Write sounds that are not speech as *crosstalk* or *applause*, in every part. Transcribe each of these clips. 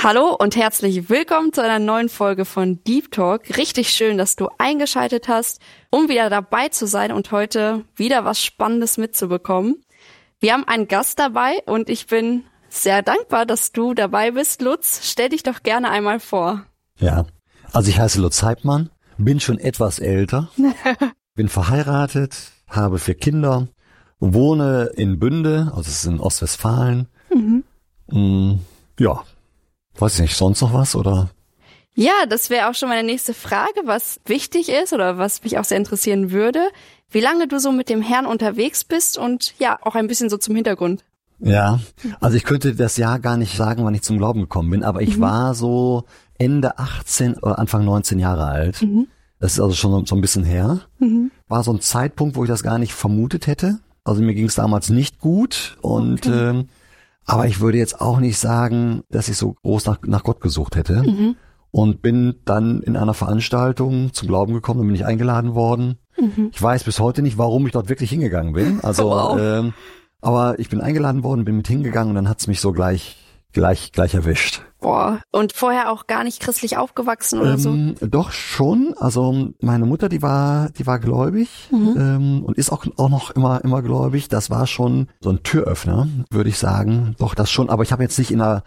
Hallo und herzlich willkommen zu einer neuen Folge von Deep Talk. Richtig schön, dass du eingeschaltet hast, um wieder dabei zu sein und heute wieder was Spannendes mitzubekommen. Wir haben einen Gast dabei und ich bin sehr dankbar, dass du dabei bist. Lutz, stell dich doch gerne einmal vor. Ja, also ich heiße Lutz Heibmann, bin schon etwas älter, *laughs* bin verheiratet, habe vier Kinder, wohne in Bünde, also es ist in Ostwestfalen. Mhm. Mm, ja, Weiß ich nicht, sonst noch was oder? Ja, das wäre auch schon meine nächste Frage, was wichtig ist oder was mich auch sehr interessieren würde. Wie lange du so mit dem Herrn unterwegs bist und ja, auch ein bisschen so zum Hintergrund. Ja, also ich könnte das Jahr gar nicht sagen, wann ich zum Glauben gekommen bin, aber ich mhm. war so Ende 18 oder Anfang 19 Jahre alt. Mhm. Das ist also schon so ein bisschen her. Mhm. War so ein Zeitpunkt, wo ich das gar nicht vermutet hätte. Also mir ging es damals nicht gut und okay. ähm, aber ich würde jetzt auch nicht sagen, dass ich so groß nach, nach Gott gesucht hätte. Mhm. Und bin dann in einer Veranstaltung zum Glauben gekommen, dann bin ich eingeladen worden. Mhm. Ich weiß bis heute nicht, warum ich dort wirklich hingegangen bin. Also, *laughs* wow. ähm, aber ich bin eingeladen worden, bin mit hingegangen und dann hat's mich so gleich gleich, gleich erwischt. Boah, und vorher auch gar nicht christlich aufgewachsen oder ähm, so? Doch schon. Also meine Mutter, die war, die war gläubig mhm. ähm, und ist auch, auch noch immer, immer gläubig. Das war schon so ein Türöffner, würde ich sagen. Doch, das schon. Aber ich habe jetzt nicht in einer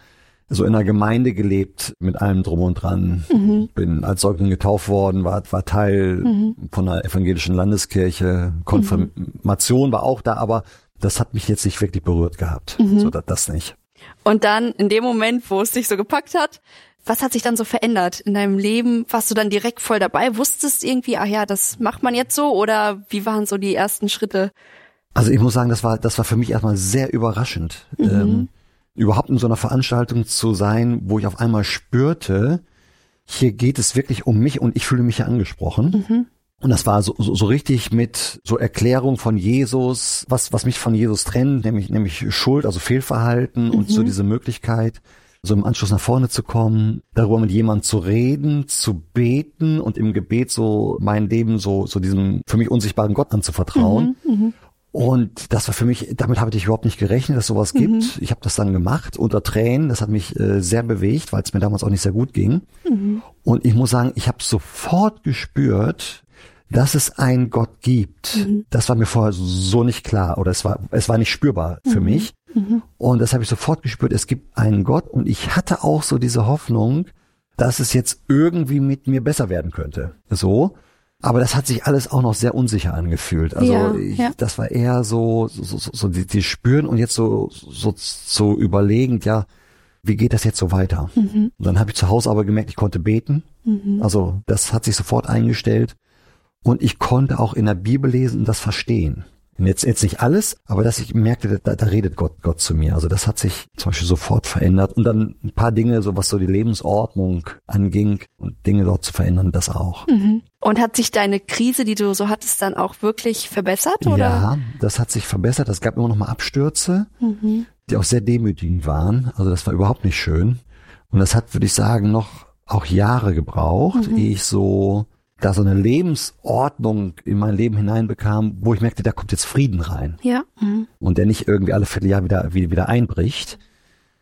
so in einer Gemeinde gelebt mit allem drum und dran. Mhm. Bin als Säugling getauft worden, war, war Teil mhm. von einer evangelischen Landeskirche. Konfirmation war auch da, aber das hat mich jetzt nicht wirklich berührt gehabt. Mhm. So, das, das nicht. Und dann in dem Moment, wo es dich so gepackt hat, was hat sich dann so verändert in deinem Leben? Warst du dann direkt voll dabei? Wusstest irgendwie, ach ja, das macht man jetzt so? Oder wie waren so die ersten Schritte? Also ich muss sagen, das war, das war für mich erstmal sehr überraschend. Mhm. Ähm, überhaupt in so einer Veranstaltung zu sein, wo ich auf einmal spürte, hier geht es wirklich um mich und ich fühle mich ja angesprochen. Mhm. Und das war so, so, so richtig mit so Erklärung von Jesus, was, was mich von Jesus trennt, nämlich, nämlich Schuld, also Fehlverhalten mhm. und so mhm. diese Möglichkeit, so im Anschluss nach vorne zu kommen, darüber mit jemandem zu reden, zu beten und im Gebet so mein Leben so, so diesem für mich unsichtbaren Gott anzuvertrauen. Mhm, mh. Und das war für mich, damit habe ich überhaupt nicht gerechnet, dass sowas gibt. Mhm. Ich habe das dann gemacht unter Tränen. Das hat mich äh, sehr bewegt, weil es mir damals auch nicht sehr gut ging. Mhm. Und ich muss sagen, ich habe sofort gespürt, dass es einen Gott gibt, mhm. das war mir vorher so nicht klar oder es war, es war nicht spürbar für mhm. mich. Mhm. Und das habe ich sofort gespürt, es gibt einen Gott und ich hatte auch so diese Hoffnung, dass es jetzt irgendwie mit mir besser werden könnte. So. Aber das hat sich alles auch noch sehr unsicher angefühlt. Also ja, ich, ja. das war eher so, so, so, so die, die spüren und jetzt so, so, so überlegend, ja, wie geht das jetzt so weiter? Mhm. Und dann habe ich zu Hause aber gemerkt, ich konnte beten. Mhm. Also das hat sich sofort eingestellt. Und ich konnte auch in der Bibel lesen und das verstehen. Jetzt, jetzt nicht alles, aber dass ich merkte, da, da redet Gott, Gott zu mir. Also das hat sich zum Beispiel sofort verändert. Und dann ein paar Dinge, so was so die Lebensordnung anging und Dinge dort zu verändern, das auch. Mhm. Und hat sich deine Krise, die du so hattest, dann auch wirklich verbessert? Oder? Ja, das hat sich verbessert. Es gab immer noch mal Abstürze, mhm. die auch sehr demütigend waren. Also das war überhaupt nicht schön. Und das hat, würde ich sagen, noch auch Jahre gebraucht, mhm. ehe ich so da so eine Lebensordnung in mein Leben hineinbekam, wo ich merkte, da kommt jetzt Frieden rein. Ja. Mhm. Und der nicht irgendwie alle Vierteljahr wieder, wieder, wieder einbricht,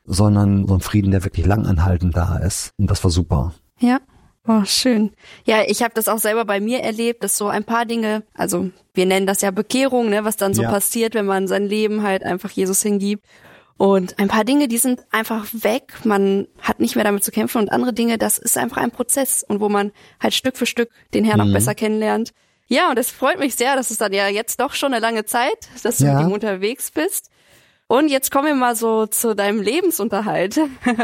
sondern so ein Frieden, der wirklich langanhaltend da ist. Und das war super. Ja. Oh, schön. Ja, ich habe das auch selber bei mir erlebt, dass so ein paar Dinge, also wir nennen das ja Bekehrung, ne, was dann so ja. passiert, wenn man sein Leben halt einfach Jesus hingibt. Und ein paar Dinge, die sind einfach weg. Man hat nicht mehr damit zu kämpfen. Und andere Dinge, das ist einfach ein Prozess und wo man halt Stück für Stück den Herrn mhm. auch besser kennenlernt. Ja, und es freut mich sehr, dass es dann ja jetzt doch schon eine lange Zeit, dass du ja. mit ihm unterwegs bist. Und jetzt kommen wir mal so zu deinem Lebensunterhalt. *laughs*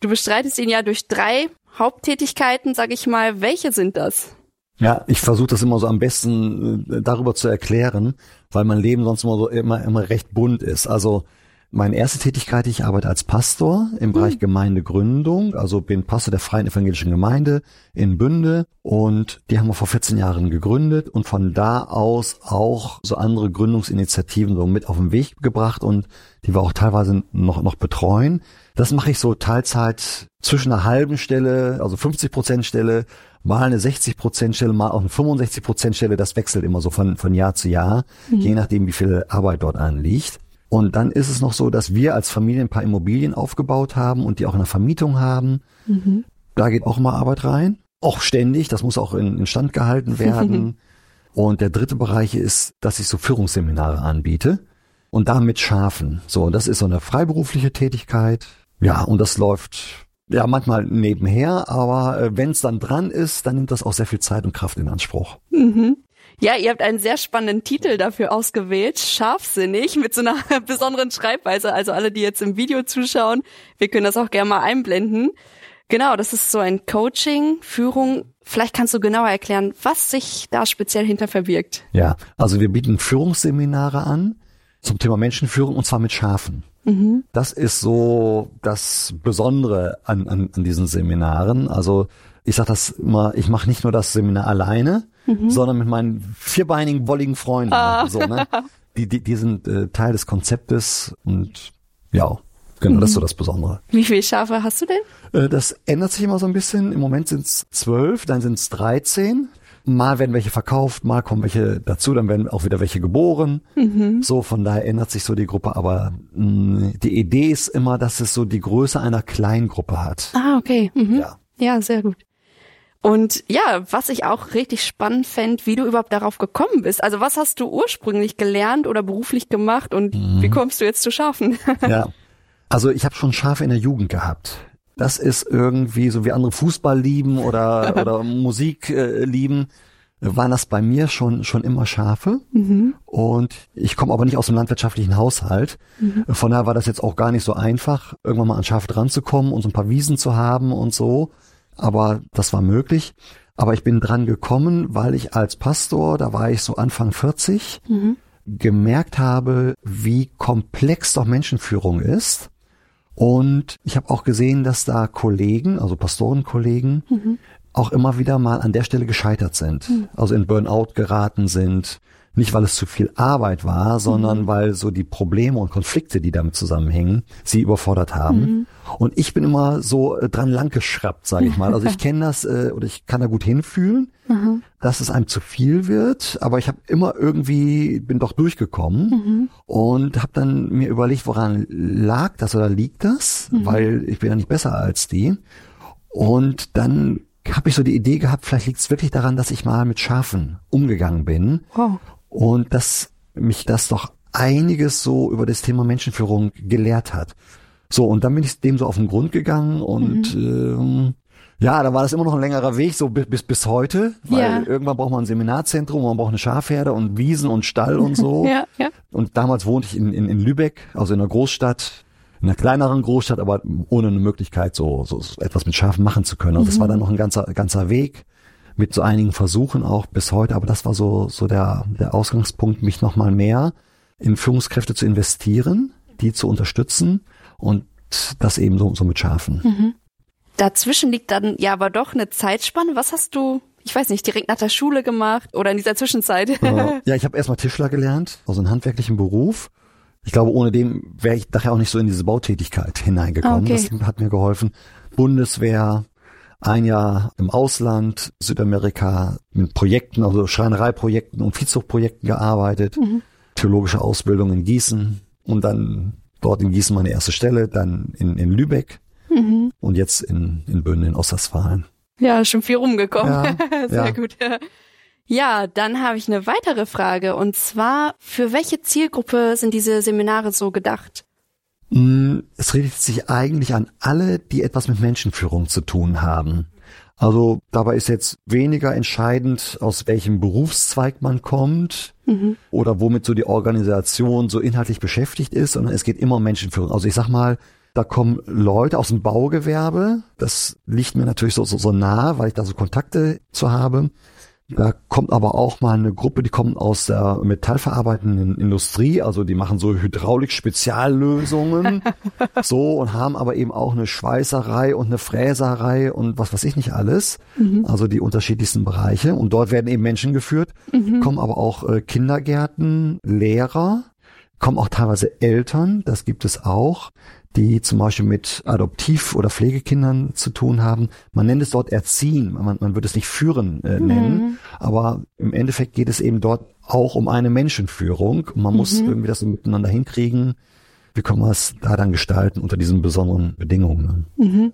Du bestreitest ihn ja durch drei Haupttätigkeiten, sag ich mal. Welche sind das? Ja, ich versuche das immer so am besten äh, darüber zu erklären, weil mein Leben sonst immer so immer, immer recht bunt ist. Also Meine erste Tätigkeit, ich arbeite als Pastor im Bereich mhm. Gemeindegründung, also bin Pastor der Freien Evangelischen Gemeinde in Bünde und die haben wir vor 14 Jahren gegründet und von da aus auch so andere Gründungsinitiativen so mit auf den Weg gebracht und die wir auch teilweise noch, noch betreuen. Das mache ich so Teilzeit zwischen einer halben Stelle, also 50 Prozent Stelle, mal eine 60 Prozent Stelle, mal auch eine 65 Prozent Stelle. Das wechselt immer so von, von Jahr zu Jahr, mhm. je nachdem, wie viel Arbeit dort anliegt. Und dann ist es noch so, dass wir als Familie ein paar Immobilien aufgebaut haben und die auch in der Vermietung haben. Mhm. Da geht auch mal Arbeit rein. Auch ständig. Das muss auch in, in Stand gehalten werden. *laughs* und der dritte Bereich ist, dass ich so Führungsseminare anbiete. Und damit Schafen. So, das ist so eine freiberufliche Tätigkeit. Ja, und das läuft ja manchmal nebenher, aber äh, wenn es dann dran ist, dann nimmt das auch sehr viel Zeit und Kraft in Anspruch. Mhm. Ja, ihr habt einen sehr spannenden Titel dafür ausgewählt, scharfsinnig, mit so einer *laughs* besonderen Schreibweise. Also alle, die jetzt im Video zuschauen, wir können das auch gerne mal einblenden. Genau, das ist so ein Coaching, Führung. Vielleicht kannst du genauer erklären, was sich da speziell hinter verbirgt. Ja, also wir bieten Führungsseminare an zum Thema Menschenführung und zwar mit Schafen. Mhm. Das ist so das Besondere an, an, an diesen Seminaren. Also ich sage das immer, ich mache nicht nur das Seminar alleine, mhm. sondern mit meinen vierbeinigen, wolligen Freunden. Ah. So, ne? *laughs* die, die, die sind äh, Teil des Konzeptes und ja, genau, mhm. das ist so mhm. das Besondere. Wie viele Schafe hast du denn? Äh, das ändert sich immer so ein bisschen. Im Moment sind es zwölf, dann sind es dreizehn. Mal werden welche verkauft, mal kommen welche dazu, dann werden auch wieder welche geboren. Mhm. So, von daher ändert sich so die Gruppe. Aber mh, die Idee ist immer, dass es so die Größe einer Kleingruppe hat. Ah, okay. Mhm. Ja. ja, sehr gut. Und ja, was ich auch richtig spannend fände, wie du überhaupt darauf gekommen bist. Also was hast du ursprünglich gelernt oder beruflich gemacht und mhm. wie kommst du jetzt zu Schafen? *laughs* ja, also ich habe schon Schafe in der Jugend gehabt. Das ist irgendwie so wie andere Fußball lieben oder, *laughs* oder Musik äh, lieben waren das bei mir schon schon immer Schafe mhm. und ich komme aber nicht aus dem landwirtschaftlichen Haushalt. Mhm. Von daher war das jetzt auch gar nicht so einfach, irgendwann mal an Schafe dran zu kommen und so ein paar Wiesen zu haben und so aber das war möglich. Aber ich bin dran gekommen, weil ich als Pastor, da war ich so Anfang 40, mhm. gemerkt habe, wie komplex doch Menschenführung ist. Und ich habe auch gesehen, dass da Kollegen, also Pastorenkollegen, mhm. auch immer wieder mal an der Stelle gescheitert sind. Mhm. Also in Burnout geraten sind, nicht, weil es zu viel Arbeit war, sondern mhm. weil so die Probleme und Konflikte, die damit zusammenhängen, sie überfordert haben. Mhm. Und ich bin immer so äh, dran langgeschraubt, sage ich mal. Also ich *laughs* kenne das äh, oder ich kann da gut hinfühlen, mhm. dass es einem zu viel wird. Aber ich habe immer irgendwie, bin doch durchgekommen mhm. und habe dann mir überlegt, woran lag das oder liegt das? Mhm. Weil ich bin ja nicht besser als die. Und dann habe ich so die Idee gehabt, vielleicht liegt es wirklich daran, dass ich mal mit Schafen umgegangen bin. Wow und dass mich das doch einiges so über das Thema Menschenführung gelehrt hat. So, und dann bin ich dem so auf den Grund gegangen und mhm. ähm, ja, da war das immer noch ein längerer Weg, so bis, bis heute, weil ja. irgendwann braucht man ein Seminarzentrum, man braucht eine Schafherde und Wiesen und Stall und so. *laughs* ja, ja. Und damals wohnte ich in, in, in Lübeck, also in einer Großstadt, in einer kleineren Großstadt, aber ohne eine Möglichkeit, so, so etwas mit Schafen machen zu können. Also mhm. das war dann noch ein ganzer, ganzer Weg mit so einigen Versuchen auch bis heute, aber das war so, so der, der Ausgangspunkt, mich nochmal mehr in Führungskräfte zu investieren, die zu unterstützen und das eben so, so mit Schafen. Mhm. Dazwischen liegt dann ja aber doch eine Zeitspanne. Was hast du, ich weiß nicht, direkt nach der Schule gemacht oder in dieser Zwischenzeit? *laughs* ja, ich habe erstmal Tischler gelernt, also einen handwerklichen Beruf. Ich glaube, ohne dem wäre ich daher auch nicht so in diese Bautätigkeit hineingekommen. Okay. Das hat mir geholfen. Bundeswehr, ein Jahr im Ausland, Südamerika, mit Projekten, also Schreinereiprojekten und Viehzuchtprojekten gearbeitet, mhm. theologische Ausbildung in Gießen und dann dort in Gießen meine erste Stelle, dann in, in Lübeck mhm. und jetzt in, in Böhnen in Ostwestfalen. Ja, schon viel rumgekommen. Ja, *laughs* Sehr ja. gut. Ja, dann habe ich eine weitere Frage und zwar, für welche Zielgruppe sind diese Seminare so gedacht? Mm, es richtet sich eigentlich an alle, die etwas mit Menschenführung zu tun haben. Also dabei ist jetzt weniger entscheidend, aus welchem Berufszweig man kommt mhm. oder womit so die Organisation so inhaltlich beschäftigt ist, sondern es geht immer um Menschenführung. Also ich sag mal, da kommen Leute aus dem Baugewerbe. Das liegt mir natürlich so, so, so nah, weil ich da so Kontakte zu habe. Da kommt aber auch mal eine Gruppe, die kommen aus der metallverarbeitenden Industrie, also die machen so Hydraulik-Speziallösungen, *laughs* so und haben aber eben auch eine Schweißerei und eine Fräserei und was weiß ich nicht alles, mhm. also die unterschiedlichsten Bereiche. Und dort werden eben Menschen geführt, mhm. kommen aber auch äh, Kindergärten, Lehrer, kommen auch teilweise Eltern, das gibt es auch die zum Beispiel mit Adoptiv- oder Pflegekindern zu tun haben. Man nennt es dort Erziehen, man, man würde es nicht Führen äh, nennen, mhm. aber im Endeffekt geht es eben dort auch um eine Menschenführung. Man mhm. muss irgendwie das so miteinander hinkriegen. Wie kann man es da dann gestalten unter diesen besonderen Bedingungen? Mhm.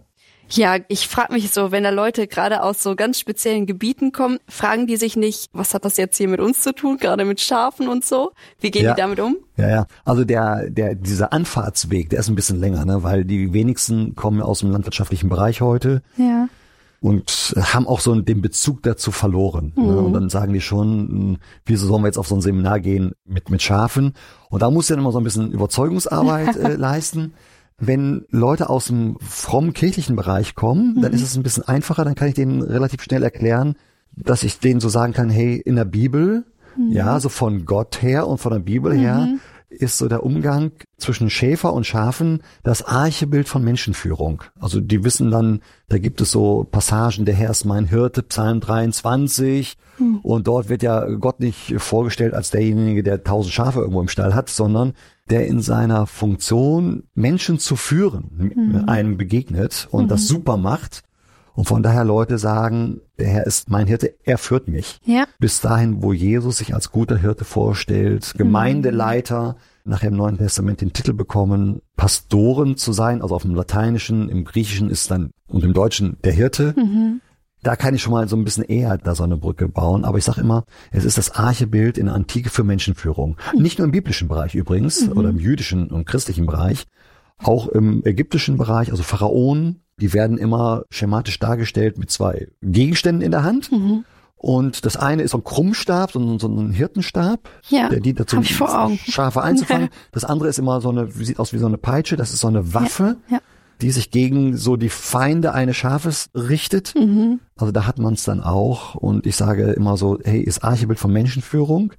Ja, ich frage mich so, wenn da Leute gerade aus so ganz speziellen Gebieten kommen, fragen die sich nicht, was hat das jetzt hier mit uns zu tun, gerade mit Schafen und so? Wie gehen ja. die damit um? Ja, ja. Also der, der, dieser Anfahrtsweg, der ist ein bisschen länger, ne, weil die wenigsten kommen aus dem landwirtschaftlichen Bereich heute. Ja. Und haben auch so den Bezug dazu verloren. Ne? Mhm. Ne? Und dann sagen die schon, hm, wieso sollen wir jetzt auf so ein Seminar gehen mit, mit Schafen? Und da muss ja immer so ein bisschen Überzeugungsarbeit *laughs* äh, leisten. Wenn Leute aus dem frommen kirchlichen Bereich kommen, mhm. dann ist es ein bisschen einfacher, dann kann ich denen relativ schnell erklären, dass ich denen so sagen kann, hey, in der Bibel, mhm. ja, so von Gott her und von der Bibel mhm. her, ist so der Umgang zwischen Schäfer und Schafen das Archebild von Menschenführung. Also die wissen dann, da gibt es so Passagen, der Herr ist mein Hirte, Psalm 23, mhm. und dort wird ja Gott nicht vorgestellt als derjenige, der tausend Schafe irgendwo im Stall hat, sondern der in seiner Funktion Menschen zu führen mhm. einem begegnet und mhm. das super macht. Und von daher Leute sagen, der Herr ist mein Hirte, er führt mich. Ja. Bis dahin, wo Jesus sich als guter Hirte vorstellt, mhm. Gemeindeleiter, nachher im Neuen Testament den Titel bekommen, Pastoren zu sein, also auf dem Lateinischen, im Griechischen ist dann und im Deutschen der Hirte. Mhm da kann ich schon mal so ein bisschen eher da so eine Brücke bauen. Aber ich sage immer, es ist das Archebild in der Antike für Menschenführung. Mhm. Nicht nur im biblischen Bereich übrigens mhm. oder im jüdischen und christlichen Bereich, auch im ägyptischen Bereich, also Pharaonen, die werden immer schematisch dargestellt mit zwei Gegenständen in der Hand. Mhm. Und das eine ist so ein Krummstab, so ein, so ein Hirtenstab, ja, der dient dazu, Schafe einzufangen. *laughs* Das andere ist immer so eine, sieht aus wie so eine Peitsche, das ist so eine Waffe. Ja, ja die sich gegen so die Feinde eines Schafes richtet. Mhm. Also da hat man es dann auch. Und ich sage immer so, hey, ist Archebild von Menschenführung.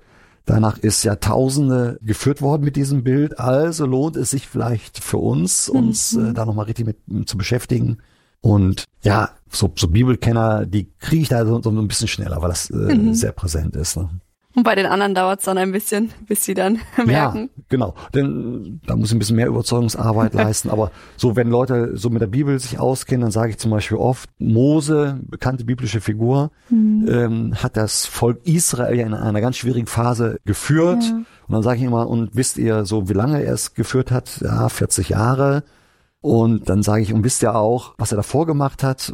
Danach ist Jahrtausende geführt worden mit diesem Bild. Also lohnt es sich vielleicht für uns, uns mhm. äh, da nochmal richtig mit, mit zu beschäftigen. Und ja, so, so Bibelkenner, die kriege ich da so, so ein bisschen schneller, weil das äh, mhm. sehr präsent ist. Ne? Und bei den anderen dauert es dann ein bisschen, bis sie dann *laughs* merken. Ja, genau. Denn da muss ich ein bisschen mehr Überzeugungsarbeit *laughs* leisten. Aber so, wenn Leute so mit der Bibel sich auskennen, dann sage ich zum Beispiel oft, Mose, bekannte biblische Figur, mhm. ähm, hat das Volk Israel ja in einer ganz schwierigen Phase geführt. Ja. Und dann sage ich immer, und wisst ihr so, wie lange er es geführt hat? Ja, 40 Jahre. Und dann sage ich, und wisst ihr auch, was er davor gemacht hat?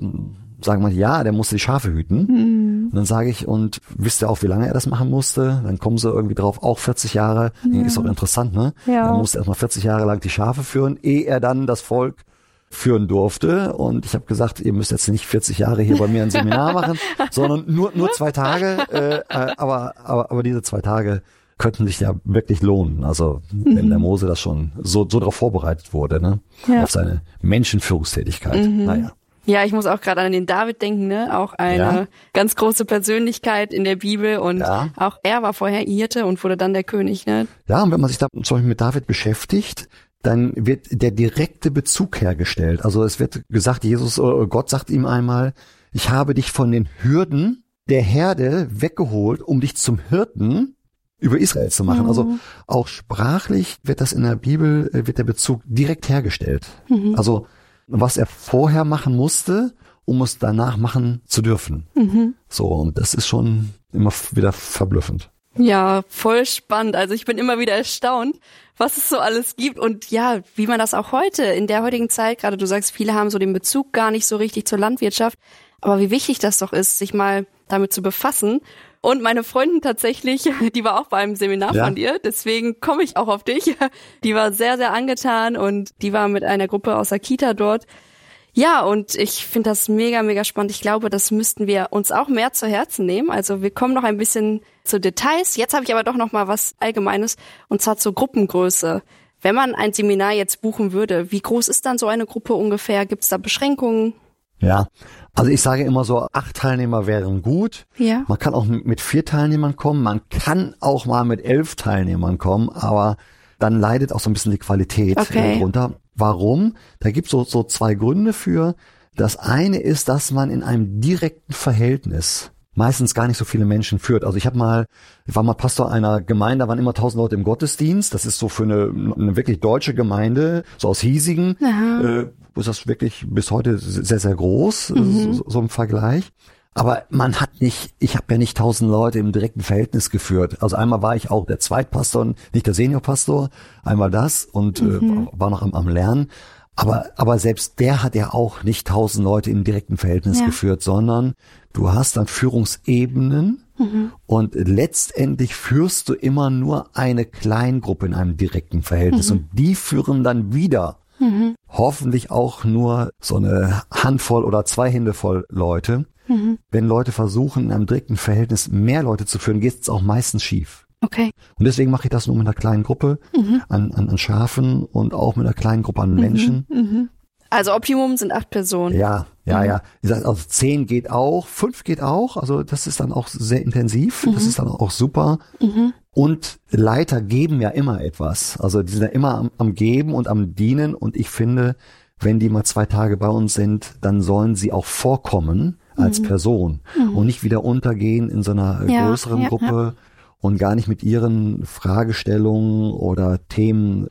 Sagen wir, ja, der musste die Schafe hüten. Mhm. Und dann sage ich, und wisst ihr auch, wie lange er das machen musste? Dann kommen sie irgendwie drauf, auch 40 Jahre. Ja. Ist auch interessant, ne? Ja. Er musste erstmal 40 Jahre lang die Schafe führen, ehe er dann das Volk führen durfte. Und ich habe gesagt, ihr müsst jetzt nicht 40 Jahre hier bei mir ein Seminar *laughs* machen, sondern nur, nur zwei Tage. Äh, äh, aber, aber, aber diese zwei Tage könnten sich ja wirklich lohnen. Also mhm. wenn der Mose das schon so, so darauf vorbereitet wurde, ne? Ja. Auf seine Menschenführungstätigkeit. Mhm. Naja. Ja, ich muss auch gerade an den David denken, ne? Auch eine ja. ganz große Persönlichkeit in der Bibel und ja. auch er war vorher Hirte und wurde dann der König, ne? Ja, und wenn man sich da zum Beispiel mit David beschäftigt, dann wird der direkte Bezug hergestellt. Also es wird gesagt, Jesus, äh, Gott sagt ihm einmal, ich habe dich von den Hürden der Herde weggeholt, um dich zum Hirten über Israel zu machen. Also mhm. Also auch sprachlich wird das in der Bibel, äh, wird der Bezug direkt hergestellt. Mhm. Also was er vorher machen musste, um es danach machen zu dürfen. Mhm. So, und das ist schon immer wieder verblüffend. Ja, voll spannend. Also ich bin immer wieder erstaunt, was es so alles gibt und ja, wie man das auch heute in der heutigen Zeit, gerade du sagst, viele haben so den Bezug gar nicht so richtig zur Landwirtschaft, aber wie wichtig das doch ist, sich mal damit zu befassen und meine Freundin tatsächlich, *laughs* die war auch beim Seminar ja. von dir, deswegen komme ich auch auf dich. *laughs* Die war sehr, sehr angetan und die war mit einer Gruppe aus der Kita dort. Ja, und ich finde das mega, mega spannend. Ich glaube, das müssten wir uns auch mehr zu Herzen nehmen. Also wir kommen noch ein bisschen zu Details. Jetzt habe ich aber doch noch mal was Allgemeines und zwar zur Gruppengröße. Wenn man ein Seminar jetzt buchen würde, wie groß ist dann so eine Gruppe ungefähr? Gibt es da Beschränkungen? Ja, also ich sage immer so, acht Teilnehmer wären gut. Ja. Man kann auch mit vier Teilnehmern kommen, man kann auch mal mit elf Teilnehmern kommen, aber dann leidet auch so ein bisschen die Qualität okay. drunter. Warum? Da gibt es so, so zwei Gründe für. Das eine ist, dass man in einem direkten Verhältnis meistens gar nicht so viele Menschen führt. Also ich habe mal, ich war mal Pastor einer Gemeinde, da waren immer tausend Leute im Gottesdienst. Das ist so für eine, eine wirklich deutsche Gemeinde, so aus Hiesigen, äh, ist das wirklich bis heute sehr, sehr groß, mhm. so, so im Vergleich. Aber man hat nicht, ich habe ja nicht tausend Leute im direkten Verhältnis geführt. Also einmal war ich auch der Zweitpastor, nicht der Seniorpastor, einmal das und mhm. äh, war noch am, am Lernen. Aber, aber selbst der hat ja auch nicht tausend Leute im direkten Verhältnis ja. geführt, sondern du hast dann Führungsebenen mhm. und letztendlich führst du immer nur eine Kleingruppe in einem direkten Verhältnis mhm. und die führen dann wieder mhm. hoffentlich auch nur so eine Handvoll oder zwei Hände voll Leute. Mhm. Wenn Leute versuchen, in einem direkten Verhältnis mehr Leute zu führen, geht es auch meistens schief. Okay. Und deswegen mache ich das nur mit einer kleinen Gruppe mhm. an, an, an Schafen und auch mit einer kleinen Gruppe an mhm, Menschen. Mhm. Also Optimum sind acht Personen. Ja, ja, mhm. ja. Wie gesagt, also zehn geht auch, fünf geht auch. Also das ist dann auch sehr intensiv. Das mhm. ist dann auch super. Mhm. Und Leiter geben ja immer etwas. Also die sind ja immer am, am Geben und am Dienen. Und ich finde, wenn die mal zwei Tage bei uns sind, dann sollen sie auch vorkommen als mhm. Person mhm. und nicht wieder untergehen in so einer ja, größeren ja, Gruppe. Ja und gar nicht mit ihren Fragestellungen oder Themen äh,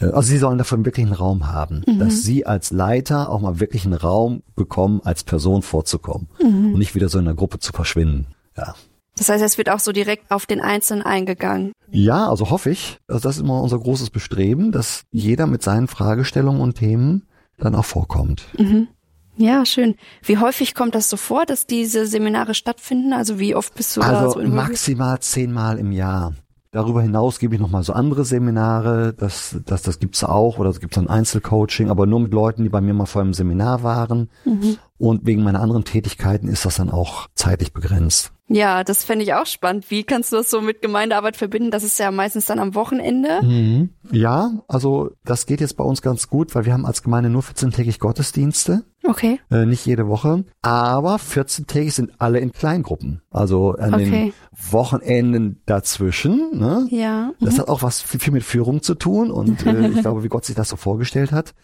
also sie sollen dafür wirklich einen Raum haben, mhm. dass sie als Leiter auch mal wirklich einen Raum bekommen, als Person vorzukommen mhm. und nicht wieder so in der Gruppe zu verschwinden. Ja. Das heißt, es wird auch so direkt auf den Einzelnen eingegangen. Ja, also hoffe ich. Also das ist immer unser großes Bestreben, dass jeder mit seinen Fragestellungen und Themen dann auch vorkommt. Mhm. Ja, schön. Wie häufig kommt das so vor, dass diese Seminare stattfinden? Also wie oft bist du also da so Also maximal zehnmal im Jahr. Darüber hinaus gebe ich noch mal so andere Seminare, das, das, das gibt's auch, oder es gibt ein Einzelcoaching, aber nur mit Leuten, die bei mir mal vor einem Seminar waren. Mhm. Und wegen meiner anderen Tätigkeiten ist das dann auch zeitlich begrenzt. Ja, das fände ich auch spannend. Wie kannst du das so mit Gemeindearbeit verbinden? Das ist ja meistens dann am Wochenende. Mhm. Ja, also das geht jetzt bei uns ganz gut, weil wir haben als Gemeinde nur 14-tägig Gottesdienste. Okay. Äh, nicht jede Woche. Aber 14-tägig sind alle in Kleingruppen. Also an okay. den Wochenenden dazwischen. Ne? Ja. Mhm. Das hat auch was viel mit Führung zu tun. Und äh, ich glaube, wie Gott sich das so vorgestellt hat,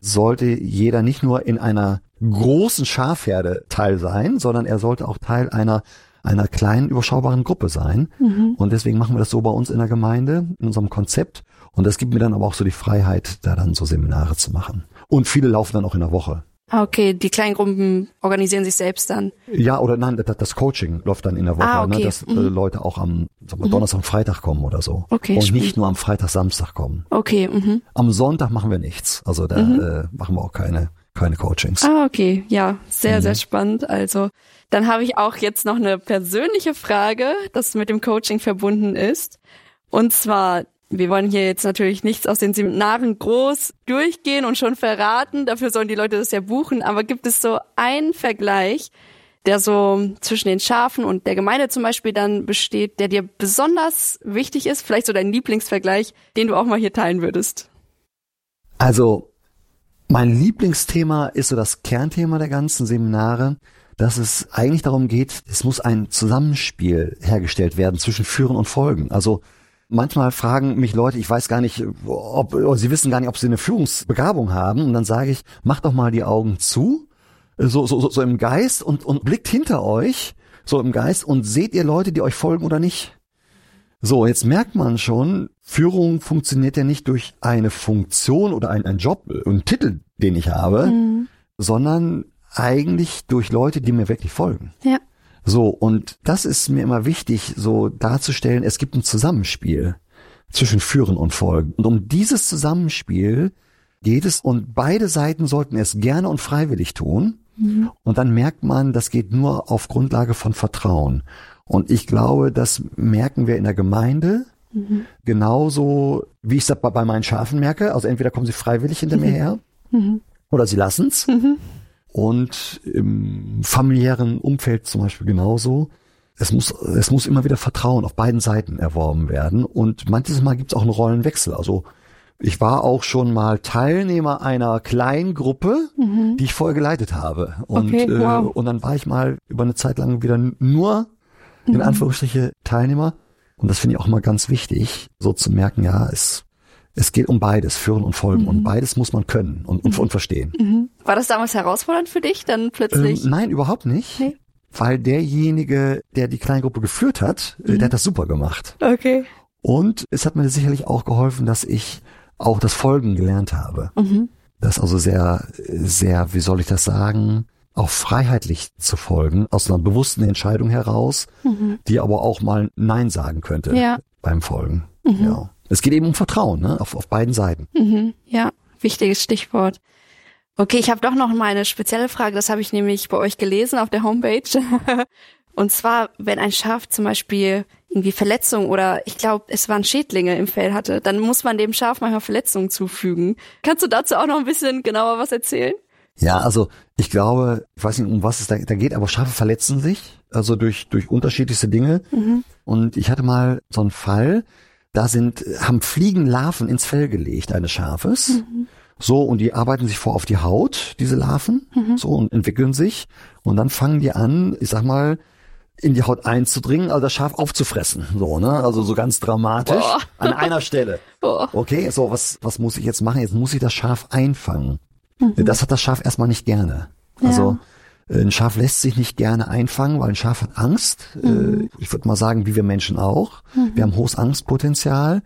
sollte jeder nicht nur in einer großen Schafherde Teil sein, sondern er sollte auch Teil einer einer kleinen, überschaubaren Gruppe sein. Mhm. Und deswegen machen wir das so bei uns in der Gemeinde, in unserem Konzept. Und das gibt mir dann aber auch so die Freiheit, da dann so Seminare zu machen. Und viele laufen dann auch in der Woche. Ah, okay, die Kleingruppen organisieren sich selbst dann. Ja, oder nein, das, das Coaching läuft dann in der Woche, ah, okay. ne, dass äh, mhm. Leute auch am wir, mhm. Donnerstag, Freitag kommen oder so. Okay, und nicht nur am Freitag, Samstag kommen. Okay. Mhm. Am Sonntag machen wir nichts. Also da mhm. äh, machen wir auch keine keine Coachings. Ah, okay. Ja, sehr, mhm. sehr spannend. Also, dann habe ich auch jetzt noch eine persönliche Frage, das mit dem Coaching verbunden ist. Und zwar, wir wollen hier jetzt natürlich nichts aus den Seminaren groß durchgehen und schon verraten. Dafür sollen die Leute das ja buchen. Aber gibt es so einen Vergleich, der so zwischen den Schafen und der Gemeinde zum Beispiel dann besteht, der dir besonders wichtig ist? Vielleicht so dein Lieblingsvergleich, den du auch mal hier teilen würdest? Also, mein Lieblingsthema ist so das Kernthema der ganzen Seminare, dass es eigentlich darum geht, es muss ein Zusammenspiel hergestellt werden zwischen Führen und Folgen. Also manchmal fragen mich Leute, ich weiß gar nicht, ob sie wissen gar nicht, ob sie eine Führungsbegabung haben. Und dann sage ich, macht doch mal die Augen zu, so, so, so im Geist und, und blickt hinter euch, so im Geist und seht ihr Leute, die euch folgen oder nicht. So, jetzt merkt man schon, Führung funktioniert ja nicht durch eine Funktion oder ein, ein Job, einen Titel, den ich habe, mhm. sondern eigentlich durch Leute, die mir wirklich folgen. Ja. So, und das ist mir immer wichtig, so darzustellen, es gibt ein Zusammenspiel zwischen Führen und Folgen. Und um dieses Zusammenspiel geht es und beide Seiten sollten es gerne und freiwillig tun. Mhm. Und dann merkt man, das geht nur auf Grundlage von Vertrauen. Und ich glaube, das merken wir in der Gemeinde. Mhm. Genauso, wie ich es bei meinen Schafen merke. Also entweder kommen sie freiwillig hinter mhm. mir her mhm. oder sie lassen's. Und im familiären Umfeld zum Beispiel genauso. Es muss, es muss immer wieder Vertrauen auf beiden Seiten erworben werden. Und manches Mal gibt es auch einen Rollenwechsel. Also Ich war auch schon mal Teilnehmer einer kleinen Gruppe, mhm. die ich vorher geleitet habe. Und, okay, äh, wow. äh, und dann war ich mal über eine Zeit lang wieder nur, in mhm. Anführungsstriche, Teilnehmer. Und das finde ich auch mal ganz wichtig, so zu merken, ja, es, es geht um beides, Führen und Folgen. Mhm. Und beides muss man können und, und, mhm. und verstehen. Mhm. War das damals herausfordernd für dich, dann plötzlich? Ähm, nein, überhaupt nicht. Nee. Weil derjenige, der die Kleingruppe geführt hat, äh, der hat das super gemacht. Okay. Und es hat mir sicherlich auch geholfen, dass ich auch das Folgen gelernt habe. Mhm. Das also sehr, sehr, wie soll ich das sagen, auch freiheitlich zu folgen, aus einer bewussten Entscheidung heraus, mhm. die aber auch mal Nein sagen könnte ja. beim Folgen. Mhm. Ja. Es geht eben um Vertrauen, ne? auf, auf beiden Seiten. Mhm. Ja, wichtiges Stichwort. Okay, ich habe doch noch mal eine spezielle Frage, das habe ich nämlich bei euch gelesen auf der Homepage. *laughs* Und zwar, wenn ein Schaf zum Beispiel irgendwie Verletzungen oder ich glaube, es waren Schädlinge im Fell hatte, dann muss man dem Schaf manchmal Verletzungen zufügen. Kannst du dazu auch noch ein bisschen genauer was erzählen? Ja, also ich glaube, ich weiß nicht, um was es da, da geht, aber Schafe verletzen sich, also durch, durch unterschiedlichste Dinge. Mhm. Und ich hatte mal so einen Fall, da sind, haben Fliegenlarven ins Fell gelegt eines Schafes. Mhm. So, und die arbeiten sich vor auf die Haut, diese Larven, mhm. so, und entwickeln sich. Und dann fangen die an, ich sag mal, in die Haut einzudringen, also das Schaf aufzufressen. So, ne? Also so ganz dramatisch. Boah. An einer Stelle. *laughs* Boah. Okay, so, was, was muss ich jetzt machen? Jetzt muss ich das Schaf einfangen. Mhm. Das hat das Schaf erstmal nicht gerne. Also ja. Äh, ein Schaf lässt sich nicht gerne einfangen, weil ein Schaf hat Angst. Mhm. Äh, ich würde mal sagen, wie wir Menschen auch. Mhm. Wir haben hohes Angstpotenzial.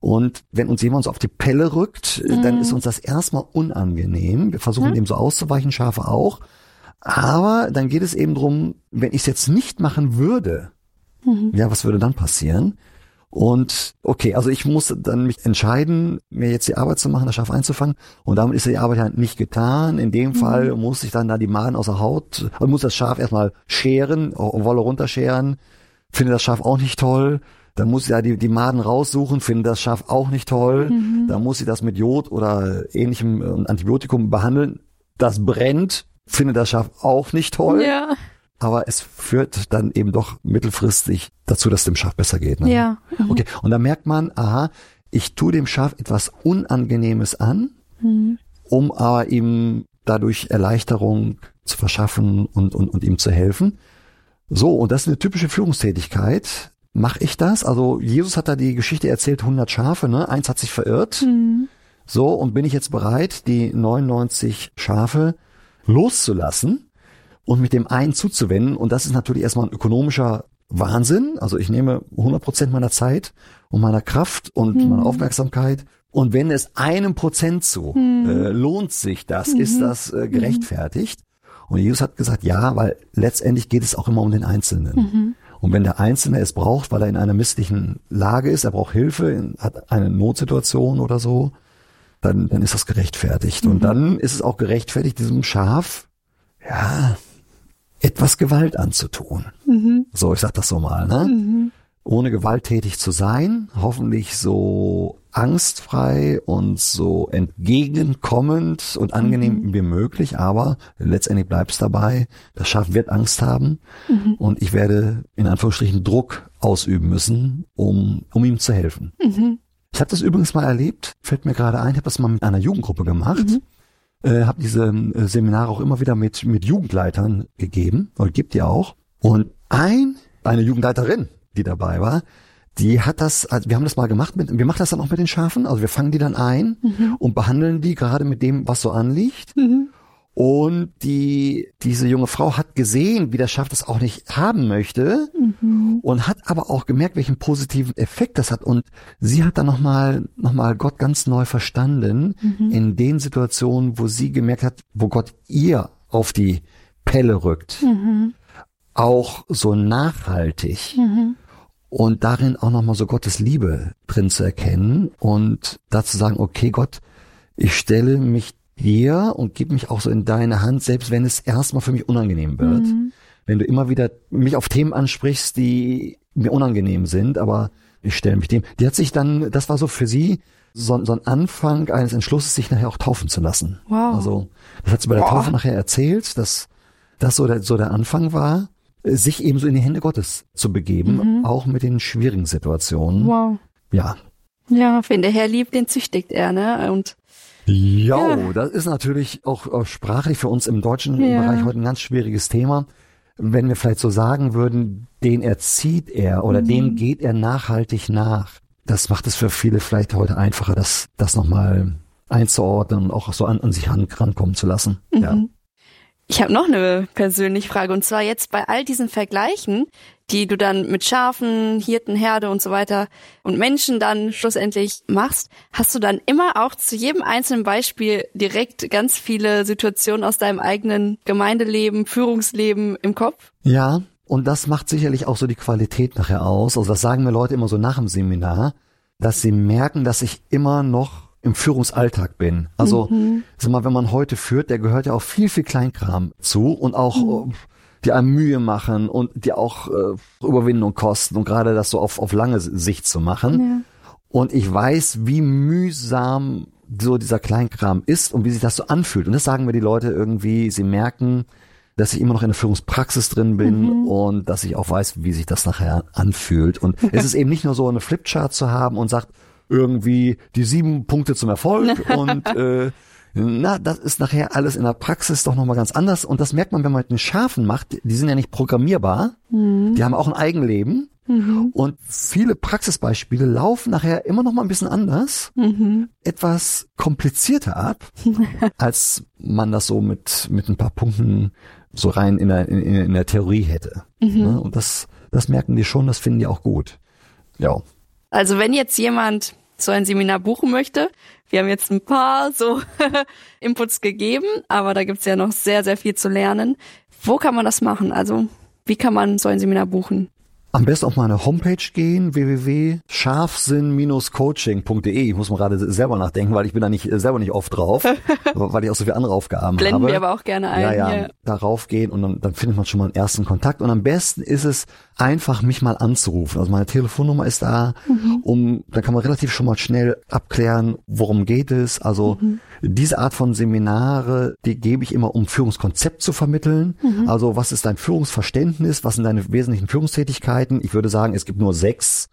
Und wenn uns jemand so auf die Pelle rückt, äh, dann ist mhm. uns das erstmal unangenehm. Wir versuchen dem so auszuweichen, Schafe auch. Aber dann geht es eben drum, wenn ich es jetzt nicht machen würde, mhm. ja, was würde dann passieren? Und okay, also ich muss dann mich entscheiden, mir jetzt die Arbeit zu machen, das Schaf einzufangen. Und damit ist die Arbeit halt nicht getan. In dem mhm. Fall muss ich dann da die Maden aus der Haut, also muss das Schaf erstmal scheren, Wolle runterscheren. Finde das Schaf auch nicht toll. Dann muss ich da die, die Maden raussuchen, finde das Schaf auch nicht toll. Mhm. Dann muss ich das mit Jod oder ähnlichem äh, Antibiotikum behandeln. Das brennt, finde das Schaf auch nicht toll. Ja. Aber es führt dann eben doch mittelfristig dazu, dass dem Schaf besser geht. Ne? Ja. Mhm. Okay. Und dann merkt man, aha, ich tue dem Schaf etwas Unangenehmes an, mhm. um aber ihm dadurch Erleichterung zu verschaffen und, und, und ihm zu helfen. So, und das ist eine typische Führungstätigkeit. Mache ich das? Also Jesus hat da die Geschichte erzählt, 100 Schafe, ne? Eins hat sich verirrt. Mhm. So, und bin ich jetzt bereit, die 99 Schafe loszulassen und mit dem einen zuzuwenden. Und das ist natürlich erstmal ein ökonomischer Wahnsinn. Also ich nehme 100 Prozent meiner Zeit und meiner Kraft und mhm. meiner Aufmerksamkeit. Und wenn es einem Prozent zu, mhm. äh, lohnt sich das, mhm. ist das äh, gerechtfertigt. Und Jesus hat gesagt, ja, weil letztendlich geht es auch immer um den Einzelnen. Mhm. Und wenn der Einzelne es braucht, weil er in einer misslichen Lage ist, er braucht Hilfe, hat eine Notsituation oder so, dann, dann ist das gerechtfertigt. Mhm. Und dann ist es auch gerechtfertigt, diesem Schaf, ja, etwas Gewalt anzutun. Mhm. So, ich sag das so mal, ne? Mhm. Ohne gewalttätig zu sein, hoffentlich so angstfrei und so entgegenkommend und angenehm mhm. wie möglich, aber letztendlich bleibt es dabei, das Schaf wird Angst haben mhm. und ich werde in Anführungsstrichen Druck ausüben müssen, um, um ihm zu helfen. Mhm. Ich habe das übrigens mal erlebt, fällt mir gerade ein, ich habe das mal mit einer Jugendgruppe gemacht. Äh, habe diese äh, Seminare auch immer wieder mit, mit Jugendleitern gegeben, oder gibt ja auch. Und ein, eine Jugendleiterin, die dabei war, die hat das, also wir haben das mal gemacht, mit, wir machen das dann auch mit den Schafen, also wir fangen die dann ein mhm. und behandeln die gerade mit dem, was so anliegt. Mhm. Und die, diese junge Frau hat gesehen, wie der Schaf das auch nicht haben möchte mhm. und hat aber auch gemerkt, welchen positiven Effekt das hat. Und sie hat dann nochmal, noch mal Gott ganz neu verstanden mhm. in den Situationen, wo sie gemerkt hat, wo Gott ihr auf die Pelle rückt. Mhm. Auch so nachhaltig. Mhm. Und darin auch nochmal so Gottes Liebe drin zu erkennen und dazu sagen, okay Gott, ich stelle mich dir und gib mich auch so in deine Hand, selbst wenn es erstmal für mich unangenehm wird. Mhm. Wenn du immer wieder mich auf Themen ansprichst, die mir unangenehm sind, aber ich stelle mich dem. Die hat sich dann, das war so für sie so, so ein Anfang eines Entschlusses, sich nachher auch taufen zu lassen. Wow. Also das hat sie bei der wow. Taufe nachher erzählt, dass das so der, so der Anfang war, sich eben so in die Hände Gottes zu begeben, mhm. auch mit den schwierigen Situationen. Wow. Ja, Ja, wen der Herr liebt, den züchtigt er, ne? Und Jo, ja. das ist natürlich auch, auch sprachlich für uns im deutschen ja. Bereich heute ein ganz schwieriges Thema. Wenn wir vielleicht so sagen würden, den erzieht er oder mhm. dem geht er nachhaltig nach. Das macht es für viele vielleicht heute einfacher, das, das nochmal einzuordnen und auch so an, an sich rankommen zu lassen. Mhm. Ja. Ich habe noch eine persönliche Frage und zwar jetzt bei all diesen Vergleichen, die du dann mit Schafen, Hirten, Herde und so weiter und Menschen dann schlussendlich machst, hast du dann immer auch zu jedem einzelnen Beispiel direkt ganz viele Situationen aus deinem eigenen Gemeindeleben, Führungsleben im Kopf? Ja, und das macht sicherlich auch so die Qualität nachher aus. Also das sagen mir Leute immer so nach dem Seminar, dass sie merken, dass ich immer noch im Führungsalltag bin. Also, mhm. sag mal, wenn man heute führt, der gehört ja auch viel, viel Kleinkram zu und auch mhm. Äh, die einem Mühe machen und die auch äh, Überwindung kosten und gerade das so auf, auf lange Sicht zu machen. Ja. Und ich weiß, wie mühsam so dieser Kleinkram ist und wie sich das so anfühlt. Und das sagen mir die Leute irgendwie, sie merken, dass ich immer noch in der Führungspraxis drin bin mhm. und dass ich auch weiß, wie sich das nachher anfühlt. Und es ist eben nicht nur so eine Flipchart zu haben und sagt, irgendwie die sieben Punkte zum Erfolg *laughs* und äh, na, das ist nachher alles in der Praxis doch nochmal ganz anders. Und das merkt man, wenn man mit den Schafen macht, die sind ja nicht programmierbar, mhm. die haben auch ein Eigenleben. Mhm. Und viele Praxisbeispiele laufen nachher immer noch mal ein bisschen anders, mhm. etwas komplizierter ab, *laughs* als man das so mit, mit ein paar Punkten so rein in der, in, in der Theorie hätte. Mhm. Ne? Und das, das merken die schon, das finden die auch gut. Ja. Also wenn jetzt jemand so ein Seminar buchen möchte, wir haben jetzt ein paar so *laughs* Inputs gegeben, aber da gibt's ja noch sehr, sehr viel zu lernen. Wo kann man das machen? Also wie kann man so ein Seminar buchen? Am besten auf meine Homepage gehen, www.scharfsinn-coaching.de. Ich muss mal gerade selber nachdenken, weil ich bin da nicht selber nicht oft drauf, *laughs* weil ich auch so viele andere Aufgaben Blenden habe. Blenden wir aber auch gerne ein. Ja, ja, ja. darauf gehen und dann, dann findet man schon mal einen ersten Kontakt. Und am besten ist es, einfach mich mal anzurufen. Also meine Telefonnummer ist da, mhm. um, da kann man relativ schon mal schnell abklären, worum geht es. Also mhm. Diese Art von Seminare, die gebe ich immer, um Führungskonzept zu vermitteln. Mhm. Also was ist dein Führungsverständnis? Was sind deine wesentlichen Führungstätigkeiten? Ich würde sagen, es gibt nur sechs.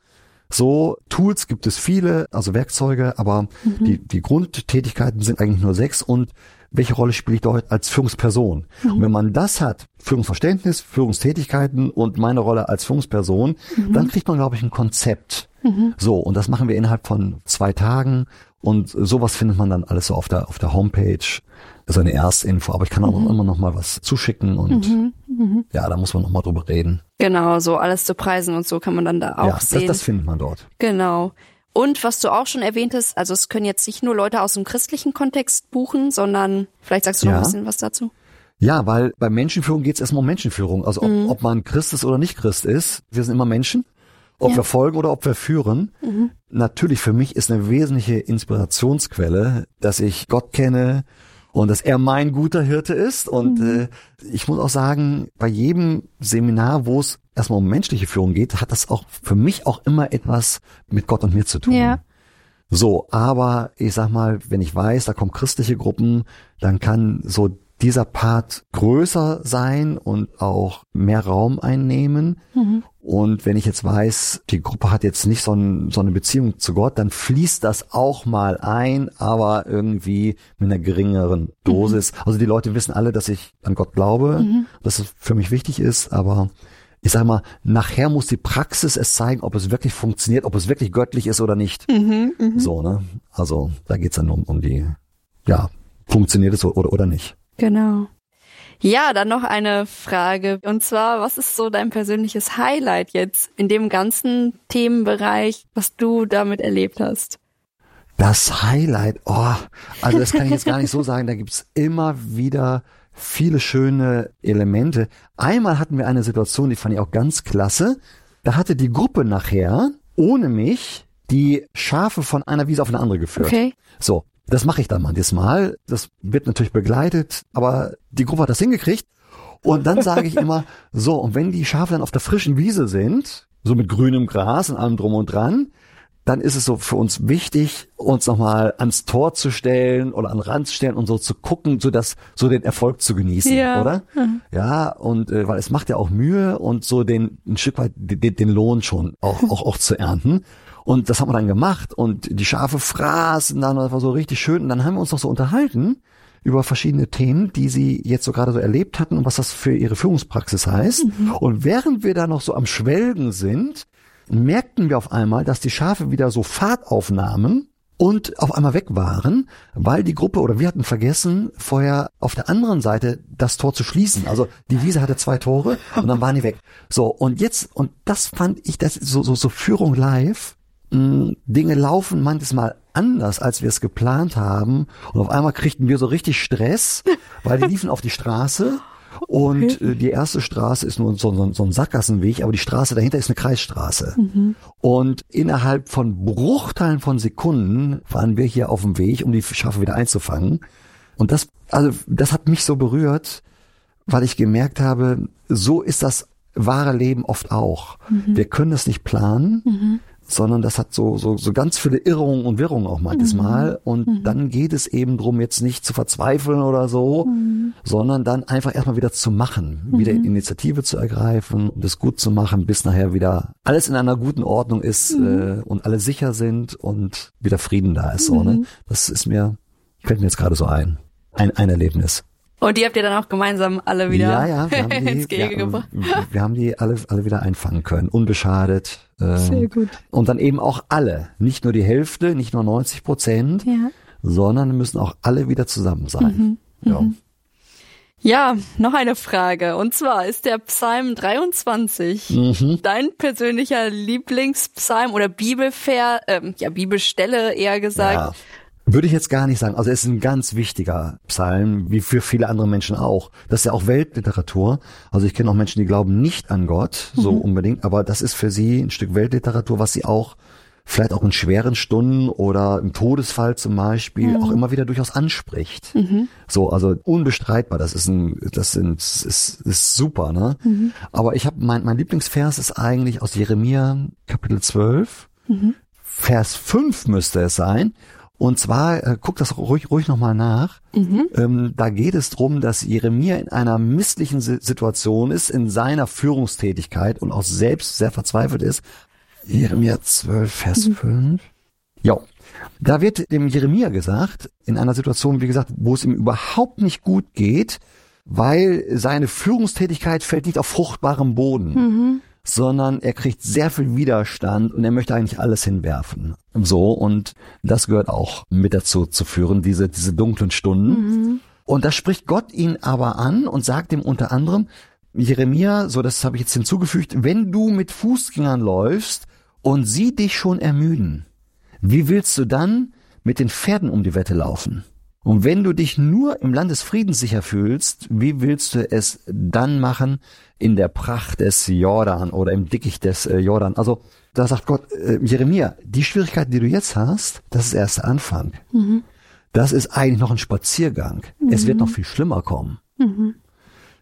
So, Tools gibt es viele, also Werkzeuge, aber mhm. die, die Grundtätigkeiten sind eigentlich nur sechs und welche Rolle spiele ich dort als Führungsperson? Mhm. Und wenn man das hat, Führungsverständnis, Führungstätigkeiten und meine Rolle als Führungsperson, mhm. dann kriegt man, glaube ich, ein Konzept. Mhm. So, und das machen wir innerhalb von zwei Tagen und sowas findet man dann alles so auf der, auf der Homepage. So eine Erstinfo, aber ich kann auch mhm. immer noch mal was zuschicken und mhm. Mhm. ja, da muss man noch mal drüber reden. Genau, so alles zu preisen und so kann man dann da auch ja, sehen. Das, das findet man dort. Genau. Und was du auch schon erwähnt hast, also es können jetzt nicht nur Leute aus dem christlichen Kontext buchen, sondern vielleicht sagst du noch ja. ein bisschen was dazu. Ja, weil bei Menschenführung geht es erstmal um Menschenführung. Also ob, mhm. ob man Christ ist oder nicht Christ ist, wir sind immer Menschen. Ob ja. wir folgen oder ob wir führen. Mhm. Natürlich für mich ist eine wesentliche Inspirationsquelle, dass ich Gott kenne, und dass er mein guter Hirte ist. Und mhm. äh, ich muss auch sagen, bei jedem Seminar, wo es erstmal um menschliche Führung geht, hat das auch für mich auch immer etwas mit Gott und mir zu tun. Ja. So, aber ich sag mal, wenn ich weiß, da kommen christliche Gruppen, dann kann so dieser Part größer sein und auch mehr Raum einnehmen. Mhm. Und wenn ich jetzt weiß, die Gruppe hat jetzt nicht so, ein, so, eine Beziehung zu Gott, dann fließt das auch mal ein, aber irgendwie mit einer geringeren Dosis. Mhm. Also die Leute wissen alle, dass ich an Gott glaube, mhm. dass es für mich wichtig ist, aber ich sag mal, nachher muss die Praxis es zeigen, ob es wirklich funktioniert, ob es wirklich göttlich ist oder nicht. Mhm, mh. So, ne? Also da geht's dann um, um die, ja, funktioniert es oder, oder nicht. Genau. Ja, dann noch eine Frage. Und zwar, was ist so dein persönliches Highlight jetzt in dem ganzen Themenbereich, was du damit erlebt hast? Das Highlight, oh, also das kann ich jetzt gar nicht *laughs* so sagen. Da gibt's immer wieder viele schöne Elemente. Einmal hatten wir eine Situation, die fand ich auch ganz klasse. Da hatte die Gruppe nachher ohne mich die Schafe von einer Wiese auf eine andere geführt. Okay. So, das mache ich dann manches Mal. Das wird natürlich begleitet, aber die Gruppe hat das hingekriegt. Und dann sage ich immer, *laughs* so, und wenn die Schafe dann auf der frischen Wiese sind, so mit grünem Gras und allem drum und dran, dann ist es so für uns wichtig, uns nochmal ans Tor zu stellen oder an den Rand zu stellen und so zu gucken, so dass so den Erfolg zu genießen, ja. oder? Mhm. Ja, und äh, weil es macht ja auch Mühe und so den ein Stück weit den, den Lohn schon auch, auch auch zu ernten. Und das haben wir dann gemacht und die Schafe fraßen dann, das war so richtig schön. Und dann haben wir uns noch so unterhalten über verschiedene Themen, die sie jetzt so gerade so erlebt hatten und was das für ihre Führungspraxis heißt. Mhm. Und während wir da noch so am Schwelgen sind, merkten wir auf einmal, dass die Schafe wieder so Fahrt aufnahmen und auf einmal weg waren, weil die Gruppe oder wir hatten vergessen, vorher auf der anderen Seite das Tor zu schließen. Also die Wiese hatte zwei Tore und dann waren die weg. So, und jetzt, und das fand ich, das so, so, so Führung live. Mh, hm, Dinge laufen manches Mal anders, als wir es geplant haben. Und auf einmal kriegten wir so richtig Stress, weil die liefen auf die Straße *laughs* und okay. äh, die erste Straße ist nur so, so, so, ein Sackgassenweg, aber die Straße dahinter ist eine Kreisstraße. Mhm. Und innerhalb von Bruchteilen von Sekunden waren wir hier auf dem Weg, um die Schafe wieder einzufangen. Und das, also, das hat mich so berührt, weil ich gemerkt habe, so ist das wahre Leben oft auch. Mhm. Wir können das nicht planen. Mhm sondern das hat so, so, so ganz viele Irrungen und Wirrungen auch manches mhm. Mal. Und mhm. dann geht es eben drum, jetzt nicht zu verzweifeln oder so, mhm. sondern dann einfach erstmal wieder zu machen, wieder mhm. Initiative zu ergreifen, das gut zu machen, bis nachher wieder alles in einer guten Ordnung ist mhm. äh, und alle sicher sind und wieder Frieden da ist. So, ne? Mhm. Das ist mir, fällt mir jetzt gerade so ein. Ein, ein Erlebnis. Und die habt ihr dann auch gemeinsam alle wieder ja, ja, wir haben *laughs* die, ins Gehege wir, gebracht. Wir haben die alle, alle wieder einfangen können, unbeschadet. Ähm, Sehr gut. Und dann eben auch alle, nicht nur die Hälfte, nicht nur 90 Prozent, ja. sondern müssen auch alle wieder zusammen sein. Mhm. Ja. Mhm. Ja, noch eine Frage. Und zwar ist der Psalm 23 mhm. dein persönlicher Lieblingspsalm oder Bibelver, ähm, ja, Bibelstelle eher gesagt. Ja. Würde ich jetzt gar nicht sagen. Also es ist ein ganz wichtiger Psalm, wie für viele andere Menschen auch. Das ist ja auch Weltliteratur. Also ich kenne auch Menschen, die glauben nicht an Gott, so mhm. unbedingt, aber das ist für sie ein Stück Weltliteratur, was sie auch vielleicht auch in schweren Stunden oder im Todesfall zum Beispiel mhm. auch immer wieder durchaus anspricht. Mhm. So, also unbestreitbar, das ist ein, das sind, ist, ist super, ne? Mhm. Aber ich habe mein, mein Lieblingsvers ist eigentlich aus Jeremia Kapitel 12, mhm. Vers 5 müsste es sein. Und zwar, äh, guck das ruhig, ruhig nochmal nach. Mhm. Ähm, da geht es drum, dass Jeremia in einer misslichen Situation ist, in seiner Führungstätigkeit und auch selbst sehr verzweifelt ist. Jeremia 12, Vers mhm. 5. Ja, da wird dem Jeremia gesagt, in einer Situation, wie gesagt, wo es ihm überhaupt nicht gut geht, weil seine Führungstätigkeit fällt nicht auf fruchtbarem Boden. Mhm sondern er kriegt sehr viel Widerstand und er möchte eigentlich alles hinwerfen. So, und das gehört auch mit dazu zu führen, diese, diese dunklen Stunden. Mhm. Und da spricht Gott ihn aber an und sagt ihm unter anderem, Jeremia, so das habe ich jetzt hinzugefügt, wenn du mit Fußgängern läufst und sie dich schon ermüden, wie willst du dann mit den Pferden um die Wette laufen? Und wenn du dich nur im Land des Friedens sicher fühlst, wie willst du es dann machen in der Pracht des Jordan oder im Dickicht des äh, Jordan? Also da sagt Gott, äh, Jeremia, die Schwierigkeiten, die du jetzt hast, das ist erst der Anfang. Mhm. Das ist eigentlich noch ein Spaziergang. Mhm. Es wird noch viel schlimmer kommen. Mhm.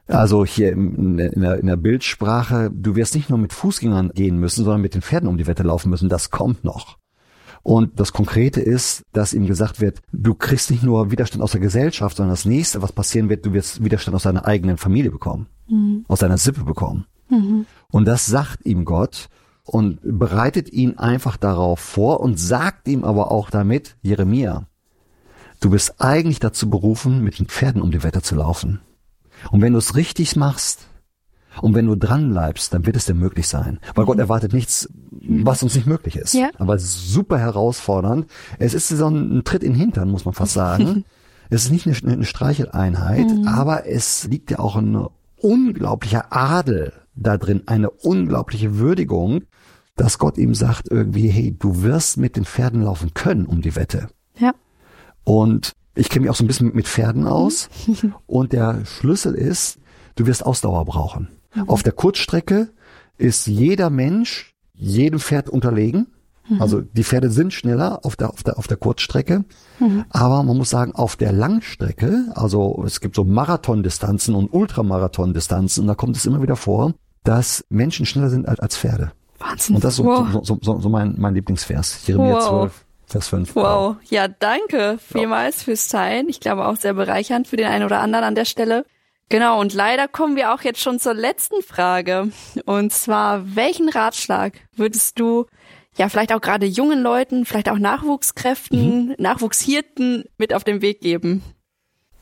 Also hier in der, in der Bildsprache, du wirst nicht nur mit Fußgängern gehen müssen, sondern mit den Pferden um die Wette laufen müssen. Das kommt noch. Und das Konkrete ist, dass ihm gesagt wird, du kriegst nicht nur Widerstand aus der Gesellschaft, sondern das nächste, was passieren wird, du wirst Widerstand aus deiner eigenen Familie bekommen, mhm. aus deiner Sippe bekommen. Mhm. Und das sagt ihm Gott und bereitet ihn einfach darauf vor und sagt ihm aber auch damit, Jeremia, du bist eigentlich dazu berufen, mit den Pferden um die Wetter zu laufen. Und wenn du es richtig machst, und wenn du dran bleibst, dann wird es dir möglich sein. Weil mhm. Gott erwartet nichts, was uns nicht möglich ist. Ja. Aber es ist super herausfordernd. Es ist so ein Tritt in den Hintern, muss man fast sagen. *laughs* es ist nicht eine, eine Streicheleinheit, mhm. aber es liegt ja auch ein unglaublicher Adel da drin, eine unglaubliche Würdigung, dass Gott ihm sagt irgendwie, hey, du wirst mit den Pferden laufen können um die Wette. Ja. Und ich kenne mich auch so ein bisschen mit Pferden aus. *laughs* und der Schlüssel ist, du wirst Ausdauer brauchen. Mhm. Auf der Kurzstrecke ist jeder Mensch jedem Pferd unterlegen. Mhm. Also die Pferde sind schneller auf der, auf der, auf der Kurzstrecke. Mhm. Aber man muss sagen, auf der Langstrecke, also es gibt so Marathondistanzen und Ultramarathondistanzen, und da kommt es immer wieder vor, dass Menschen schneller sind als, als Pferde. Wahnsinn. Und das ist so, wow. so, so, so, so mein, mein Lieblingsvers. Jeremia wow. 12. Vers 5. Wow. Ja, danke vielmals ja. fürs Teilen. Ich glaube auch sehr bereichernd für den einen oder anderen an der Stelle. Genau, und leider kommen wir auch jetzt schon zur letzten Frage. Und zwar, welchen Ratschlag würdest du ja, vielleicht auch gerade jungen Leuten, vielleicht auch Nachwuchskräften, mhm. Nachwuchshirten mit auf den Weg geben?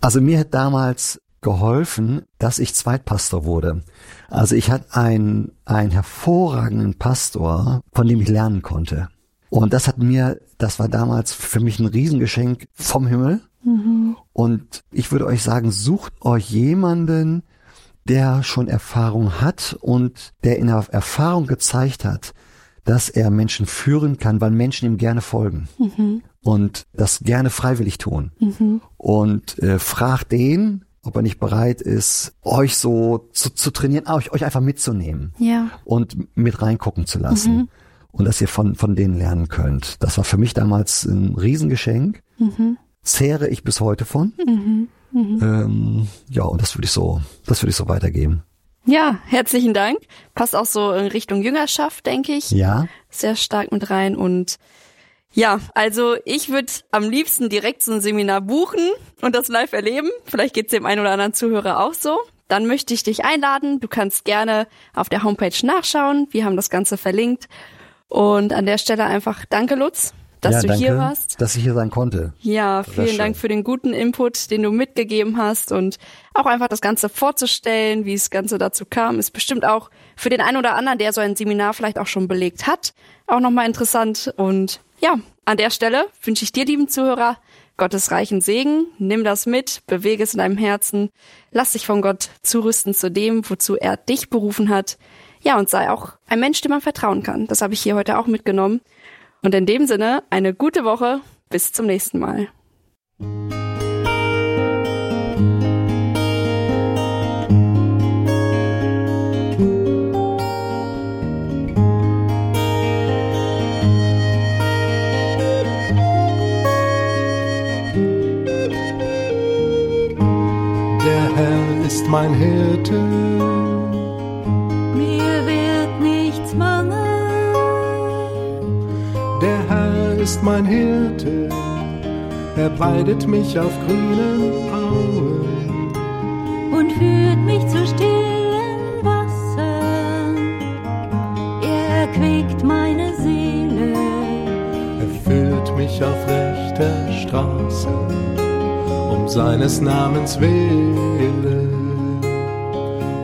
Also mir hat damals geholfen, dass ich Zweitpastor wurde. Also ich hatte einen, einen hervorragenden Pastor, von dem ich lernen konnte. Und das hat mir, das war damals für mich ein Riesengeschenk vom Himmel. Mhm. Und ich würde euch sagen, sucht euch jemanden, der schon Erfahrung hat und der in der Erfahrung gezeigt hat, dass er Menschen führen kann, weil Menschen ihm gerne folgen mhm. und das gerne freiwillig tun. Mhm. Und äh, fragt den, ob er nicht bereit ist, euch so zu, zu trainieren, euch, euch einfach mitzunehmen ja. und mit reingucken zu lassen. Mhm. Und dass ihr von, von denen lernen könnt. Das war für mich damals ein Riesengeschenk. Mhm. Zehre ich bis heute von. Mhm. Mhm. Ähm, ja, und das würde ich so, das würde ich so weitergeben. Ja, herzlichen Dank. Passt auch so in Richtung Jüngerschaft, denke ich. Ja. Sehr stark mit rein und ja, also ich würde am liebsten direkt so ein Seminar buchen und das live erleben. Vielleicht geht's dem einen oder anderen Zuhörer auch so. Dann möchte ich dich einladen. Du kannst gerne auf der Homepage nachschauen. Wir haben das Ganze verlinkt. Und an der Stelle einfach danke, Lutz, dass ja, du danke, hier warst. Dass ich hier sein konnte. Ja, vielen Dank für den guten Input, den du mitgegeben hast und auch einfach das Ganze vorzustellen, wie das Ganze dazu kam, ist bestimmt auch für den einen oder anderen, der so ein Seminar vielleicht auch schon belegt hat, auch nochmal interessant. Und ja, an der Stelle wünsche ich dir, lieben Zuhörer, Gottes reichen Segen. Nimm das mit, bewege es in deinem Herzen. Lass dich von Gott zurüsten zu dem, wozu er dich berufen hat. Ja, und sei auch ein Mensch, dem man vertrauen kann. Das habe ich hier heute auch mitgenommen. Und in dem Sinne, eine gute Woche. Bis zum nächsten Mal. Der Herr ist mein Hirte ist mein Hirte, er weidet mich auf grünen Auen und führt mich zu stillen Wassern. Er erquickt meine Seele, er führt mich auf rechter Straße, um seines Namens willen,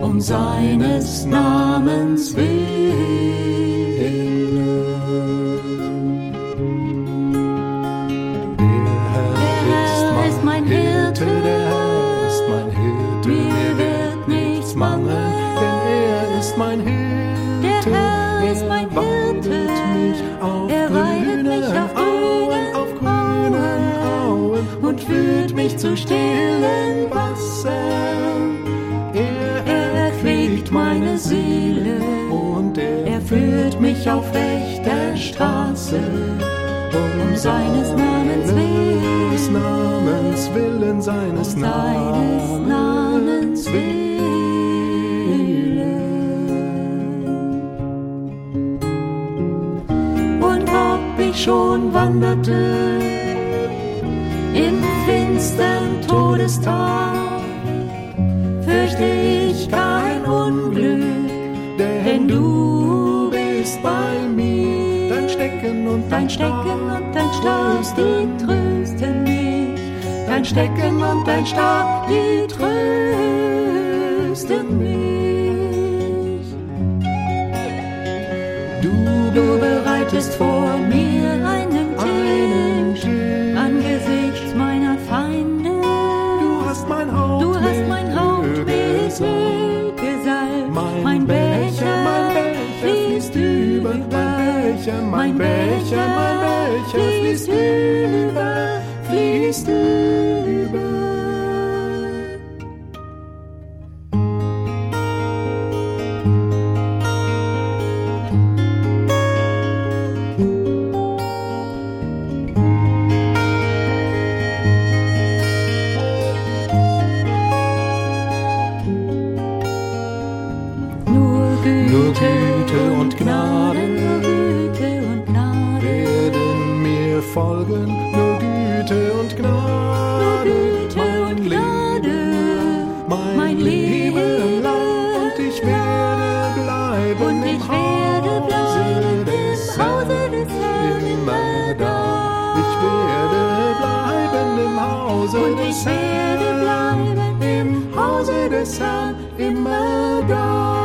um seines Namens willen. Mich auf rechter Straße. Um seines Namens willen, Namens willen, seines um Namens, Namens willen. Und ob ich schon wanderte finstern Todestag und dein Stecken und dein Stab, die trösten mich. Dein Stecken und dein Stab, die trösten mich. Du, du bereitest vor mir mein Becher, mein Becher fließt über, fließt über. Und ich werde bleiben im Hause des Herrn, immer da.